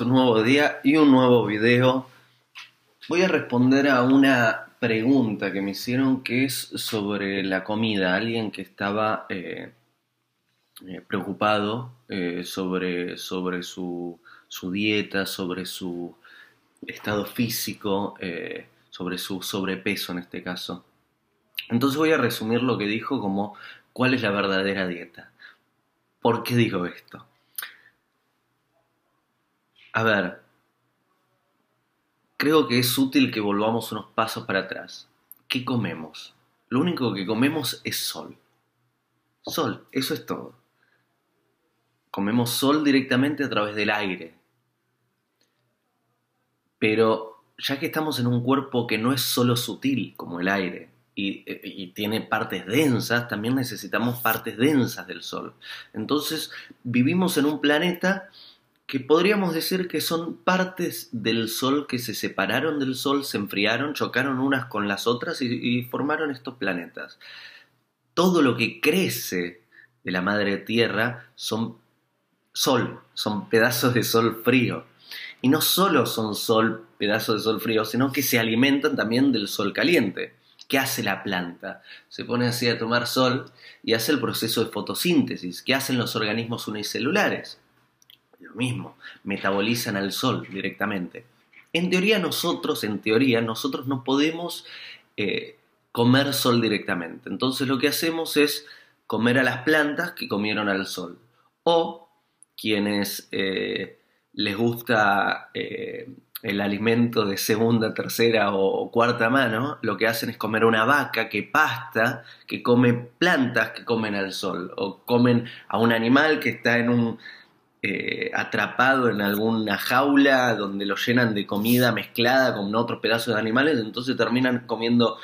un nuevo día y un nuevo video. Voy a responder a una pregunta que me hicieron que es sobre la comida. Alguien que estaba eh, eh, preocupado eh, sobre, sobre su, su, dieta, sobre su estado físico, sobre su sobrepeso en este caso. Entonces voy a resumir lo que dijo como cuál es la verdadera dieta. ¿Por qué digo esto? A ver, creo que es útil que volvamos unos pasos para atrás. ¿Qué comemos? Lo único que comemos es sol. Sol, eso es todo. Comemos sol directamente a través del aire. Pero ya que estamos en un cuerpo que no es solo sutil como el aire y, y, tiene partes densas, también necesitamos partes densas del sol. Entonces vivimos en un planeta que podríamos decir que son partes del Sol que se separaron del Sol, se enfriaron, chocaron unas con las otras y, formaron estos planetas. Todo lo que crece de la madre tierra son sol, son pedazos de sol frío. Y no solo son sol, pedazos de sol frío, sino que se alimentan también del sol caliente. ¿Qué hace la planta? Se pone así a tomar sol y hace el proceso de fotosíntesis. ¿Qué hacen los organismos unicelulares? Lo mismo, metabolizan al sol directamente. En teoría nosotros, en teoría, nosotros no podemos eh, comer sol directamente. Entonces lo que hacemos es comer a las plantas que comieron al sol. O quienes eh, les gusta eh, el alimento de segunda, tercera o cuarta mano, lo que hacen es comer una vaca que pasta, que come plantas que comen al sol. O comen a un animal que está en un eh, atrapado en alguna jaula donde lo llenan de comida mezclada con otros pedazos de animales, entonces terminan comiendo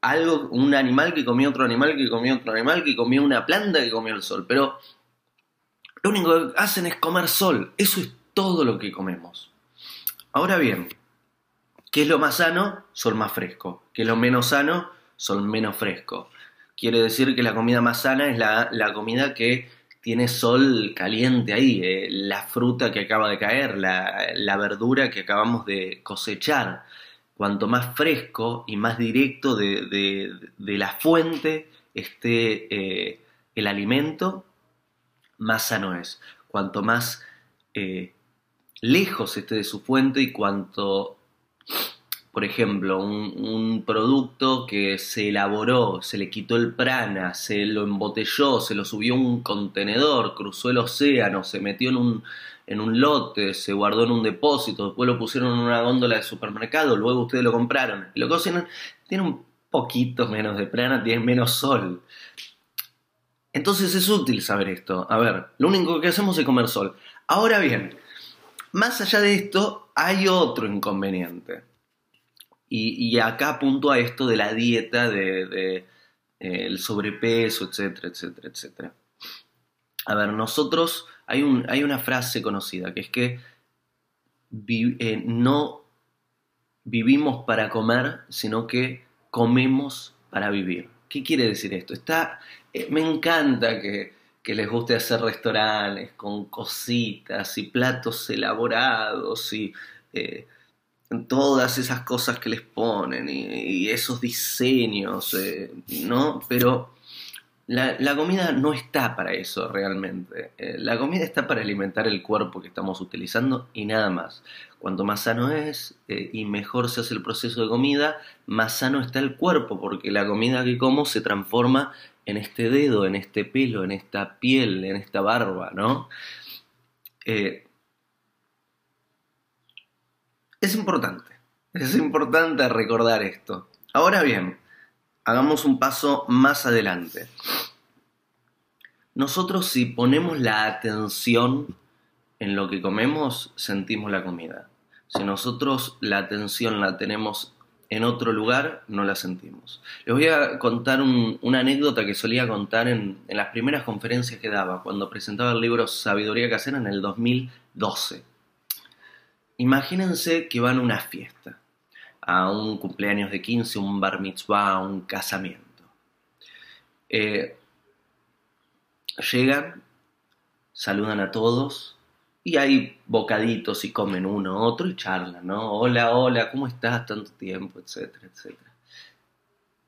algo, un animal que comió otro animal, que comió otro animal, que comió una planta, que comió el sol. Pero lo único que hacen es comer sol. Eso es todo lo que comemos. Ahora bien, ¿qué es lo más sano? Sol más fresco. ¿Qué es lo menos sano? Sol menos fresco. Quiere decir que la comida más sana es la, la comida que tiene sol caliente ahí, eh, la fruta que acaba de caer, la, verdura que acabamos de cosechar. Cuanto más fresco y más directo de, la fuente esté eh, el alimento, más sano es. Cuanto más eh, lejos esté de su fuente y cuanto por ejemplo, un, producto que se elaboró, se le quitó el prana, se lo embotelló, se lo subió a un contenedor, cruzó el océano, se metió en un, en un lote, se guardó en un depósito, después lo pusieron en una góndola de supermercado, luego ustedes lo compraron y lo cocinan, tiene un poquito menos de prana, tiene menos sol. Entonces es útil saber esto. A ver, lo único que hacemos es comer sol. Ahora bien, más allá de esto, hay otro inconveniente. Y, acá apunto a esto de la dieta, de, eh, el sobrepeso, etcétera, etcétera, etcétera. A ver, nosotros, hay, un, hay una frase conocida que es que eh, no vivimos para comer, sino que comemos para vivir. ¿Qué quiere decir esto? Está, eh, me encanta que, les guste hacer restaurantes con cositas y platos elaborados y todas esas cosas que les ponen y, esos diseños, eh, ¿no? Pero la, comida no está para eso realmente. Eh, la comida está para alimentar el cuerpo que estamos utilizando y nada más. Cuanto más sano es eh, y mejor se hace el proceso de comida, más sano está el cuerpo, porque la comida que como se transforma en este dedo, en este pelo, en esta piel, en esta barba, ¿no? Es importante, es importante recordar esto. Ahora bien, hagamos un paso más adelante. Nosotros si ponemos la atención en lo que comemos, sentimos la comida. Si nosotros la atención la tenemos en otro lugar, no la sentimos. Les voy a contar una anécdota que solía contar en, en, las primeras conferencias que daba, cuando presentaba el libro Sabiduría Casera en el 2012. Imagínense que van a una fiesta, a un cumpleaños de 15, un bar mitzvah, un casamiento. Eh, llegan, saludan a todos y hay bocaditos y comen uno, otro y charlan, ¿no? Hola, hola, ¿cómo estás? Tanto tiempo, etcétera, etcétera.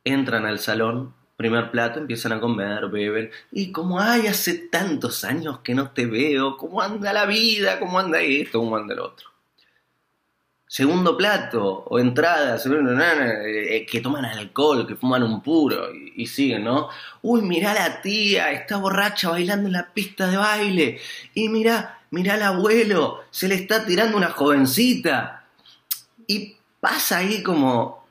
Entran al salón, primer plato, empiezan a comer, beben, y como, ay, hace tantos años que no te veo, ¿cómo anda la vida? ¿Cómo anda esto? ¿Cómo anda el otro? Segundo plato o entrada, eh, que toman alcohol, que fuman un puro y, siguen, ¿no? Uy, mirá la tía, está borracha bailando en la pista de baile. Y mirá, mirá al abuelo, se le está tirando una jovencita. Y pasa ahí como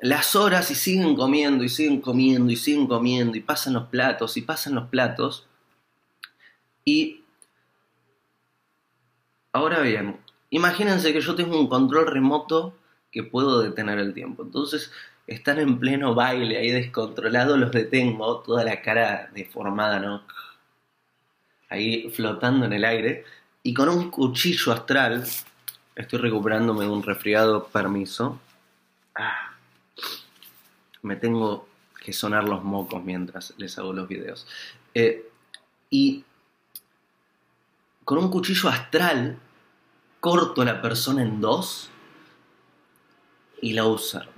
las horas y siguen comiendo y siguen comiendo y siguen comiendo y pasan los platos y pasan los platos. Y ahora bien, Imagínense que yo tengo un control remoto que puedo detener el tiempo. Entonces, están en pleno baile, ahí descontrolado, los detengo, toda la cara deformada, ¿no? Ahí flotando en el aire. Y con un cuchillo astral, estoy recuperándome de un resfriado, permiso. Ah, me tengo que sonar los mocos mientras les hago los videos. Eh, y con un cuchillo astral corto a la persona en dos y la observo.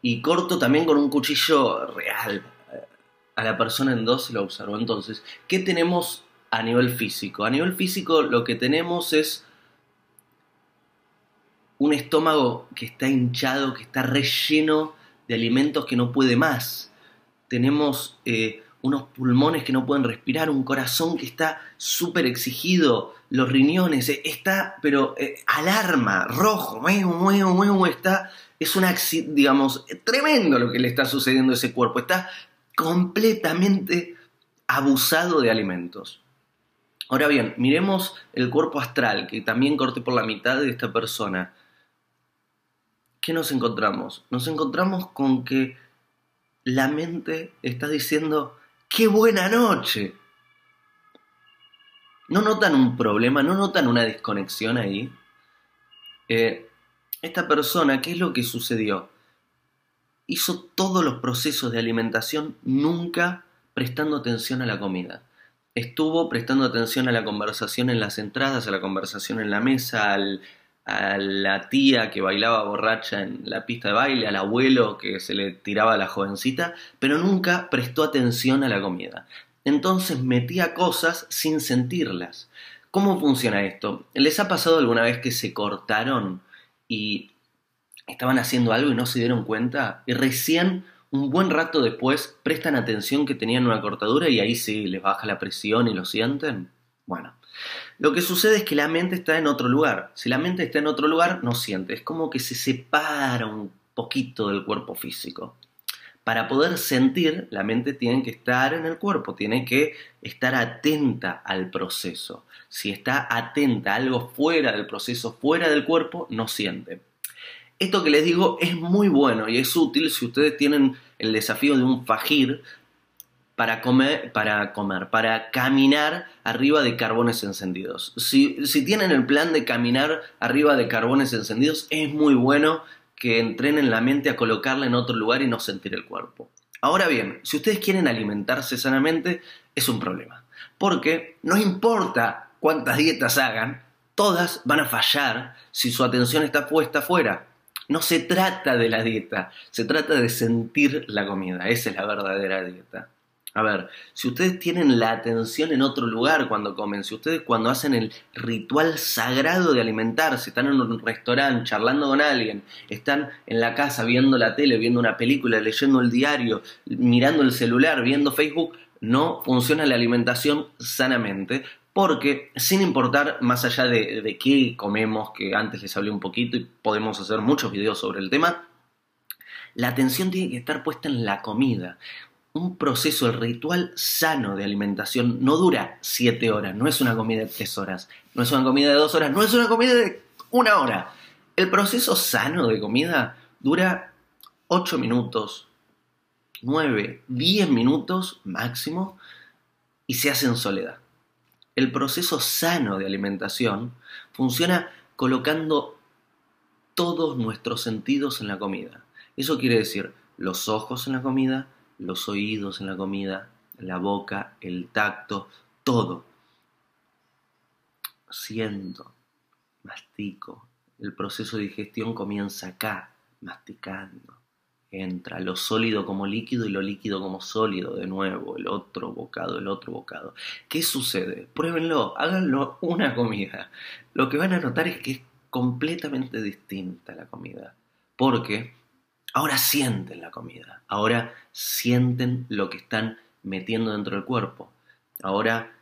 Y corto también con un cuchillo real a la persona en dos y la observo. Entonces, ¿qué tenemos a nivel físico? A nivel físico lo que tenemos es un estómago que está hinchado, que está relleno de alimentos que no puede más. Tenemos eh, unos pulmones que no pueden respirar, un corazón que está súper exigido, los riñones, eh, está, pero eh, alarma, rojo, muevo, muevo, muevo, está, es un digamos, tremendo lo que le está sucediendo a ese cuerpo, está completamente abusado de alimentos. Ahora bien, miremos el cuerpo astral, que también corté por la mitad de esta persona. ¿Qué nos encontramos? Nos encontramos con que la mente está diciendo, ¡Qué buena noche! ¿No notan un problema? ¿No notan una desconexión ahí? Eh, esta persona, ¿qué es lo que sucedió? Hizo todos los procesos de alimentación nunca prestando atención a la comida. Estuvo prestando atención a la conversación en las entradas, a la conversación en la mesa, al, a la tía que bailaba borracha en la pista de baile, al abuelo que se le tiraba a la jovencita, pero nunca prestó atención a la comida. Entonces metía cosas sin sentirlas. ¿Cómo funciona esto? ¿Les ha pasado alguna vez que se cortaron y estaban haciendo algo y no se dieron cuenta? Y recién un buen rato después prestan atención que tenían una cortadura y ahí sí les baja la presión y lo sienten. Bueno, lo que sucede es que la mente está en otro lugar. Si la mente está en otro lugar, no siente. Es como que se separa un poquito del cuerpo físico. Para poder sentir, la mente tiene que estar en el cuerpo, tiene que estar atenta al proceso. Si está atenta a algo fuera del proceso, fuera del cuerpo, no siente. Esto que les digo es muy bueno y es útil si ustedes tienen el desafío de un fajir para comer, para comer, para caminar arriba de carbones encendidos. Si, tienen el plan de caminar arriba de carbones encendidos, es muy bueno que entrenen la mente a colocarla en otro lugar y no sentir el cuerpo. Ahora bien, si ustedes quieren alimentarse sanamente, es un problema. Porque no importa cuántas dietas hagan, todas van a fallar si su atención está puesta afuera. No se trata de la dieta, se trata de sentir la comida. Esa es la verdadera dieta. A ver, si ustedes tienen la atención en otro lugar cuando comen, si ustedes cuando hacen el ritual sagrado de alimentarse, están en un restaurante charlando con alguien, están en la casa viendo la tele, viendo una película, leyendo el diario, mirando el celular, viendo Facebook, no funciona la alimentación sanamente porque sin importar más allá de, qué comemos, que antes les hablé un poquito y podemos hacer muchos videos sobre el tema, la atención tiene que estar puesta en la comida un proceso, el ritual sano de alimentación no dura 7 horas, no es una comida de 3 horas, no es una comida de 2 horas, no es una comida de una hora. El proceso sano de comida dura 8 minutos, 9, 10 minutos máximo y se hace en soledad. El proceso sano de alimentación funciona colocando todos nuestros sentidos en la comida. Eso quiere decir los ojos en la comida, los oídos en la comida, la boca, el tacto, todo. siento, mastico. El proceso de digestión comienza acá, masticando. Entra lo sólido como líquido y lo líquido como sólido de nuevo, el otro bocado, el otro bocado. ¿Qué sucede? Pruébenlo, háganlo una comida. Lo que van a notar es que es completamente distinta la comida. Porque ahora sienten la comida, ahora sienten lo que están metiendo dentro del cuerpo. Ahora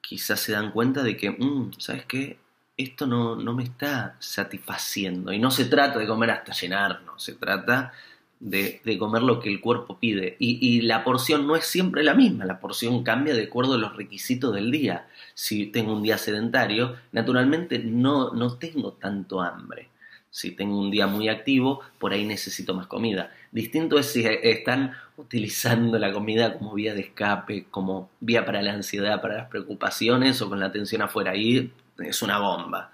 quizás se dan cuenta de que, mm, ¿sabes qué? Esto no, no me está satisfaciendo. Y no se trata de comer hasta llenarnos, se trata de, comer lo que el cuerpo pide. Y, la porción no es siempre la misma, la porción cambia de acuerdo a los requisitos del día. Si tengo un día sedentario, naturalmente no, no tengo tanto hambre. Si tengo un día muy activo, por ahí necesito más comida. Distinto es si están utilizando la comida como vía de escape, como vía para la ansiedad, para las preocupaciones o con la atención afuera. Ahí es una bomba.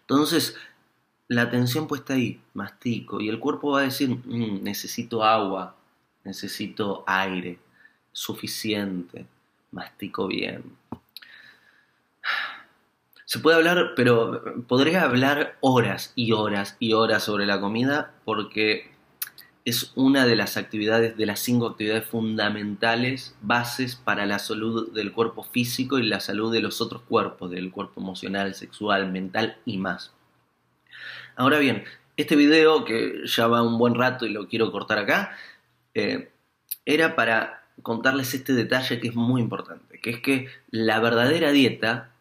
Entonces, la atención puesta ahí, mastico, y el cuerpo va a decir, mm, necesito agua, necesito aire, suficiente, mastico bien. Se puede hablar, pero podría hablar horas y horas y horas sobre la comida porque es una de las actividades, de las cinco actividades fundamentales, bases para la salud del cuerpo físico y la salud de los otros cuerpos, del cuerpo emocional, sexual, mental y más. Ahora bien, este video, que ya va un buen rato y lo quiero cortar acá, eh, era para contarles este detalle que es muy importante, que es que la verdadera dieta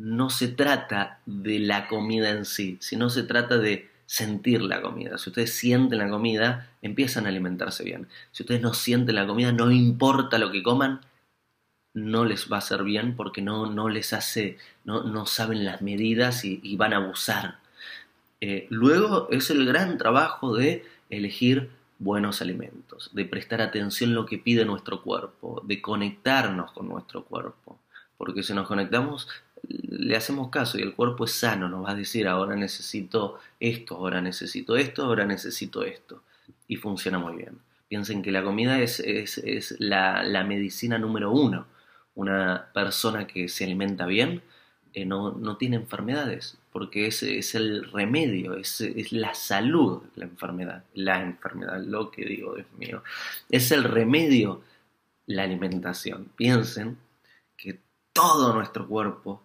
no se trata de la comida en sí, sino se trata de sentir la comida. Si ustedes sienten la comida, empiezan a alimentarse bien. Si ustedes no sienten la comida, no importa lo que coman, no les va a hacer bien porque no, no les hace, no, no saben las medidas y van a abusar eh, luego es el gran trabajo de elegir buenos alimentos, de prestar atención a lo que pide nuestro cuerpo, de conectarnos con nuestro cuerpo. Porque si nos conectamos, le hacemos caso y el cuerpo es sano, nos va a decir ahora necesito esto, ahora necesito esto, ahora necesito esto. Y funciona muy bien. Piensen que la comida es, es, la, la medicina número uno. Una persona que se alimenta bien eh, no, no, tiene enfermedades, porque es, es el remedio, es, es, la salud la enfermedad, la enfermedad, lo que digo, Dios mío, es el remedio la alimentación. Piensen que todo nuestro cuerpo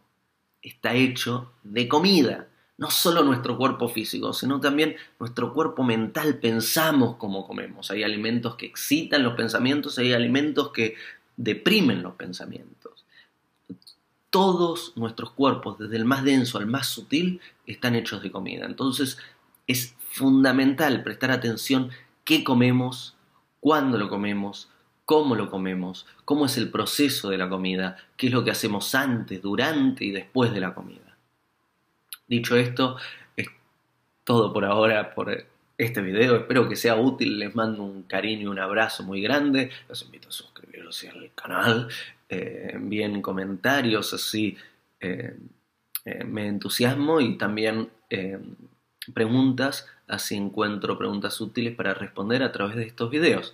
está hecho de comida, no solo nuestro cuerpo físico, sino también nuestro cuerpo mental, pensamos como comemos. Hay alimentos que excitan los pensamientos, hay alimentos que deprimen los pensamientos todos nuestros cuerpos, desde el más denso al más sutil, están hechos de comida. Entonces es fundamental prestar atención qué comemos, cuándo lo comemos, cómo lo comemos, cómo es el proceso de la comida, qué es lo que hacemos antes, durante y después de la comida. Dicho esto, es todo por ahora por este video. Espero que sea útil. Les mando un cariño y un abrazo muy grande. Los invito a suscribirse al canal eh, envíen comentarios, así eh, eh, me entusiasmo y también preguntas, así encuentro preguntas útiles para responder a través de estos videos.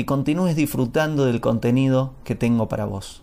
que continúes disfrutando del contenido que tengo para vos.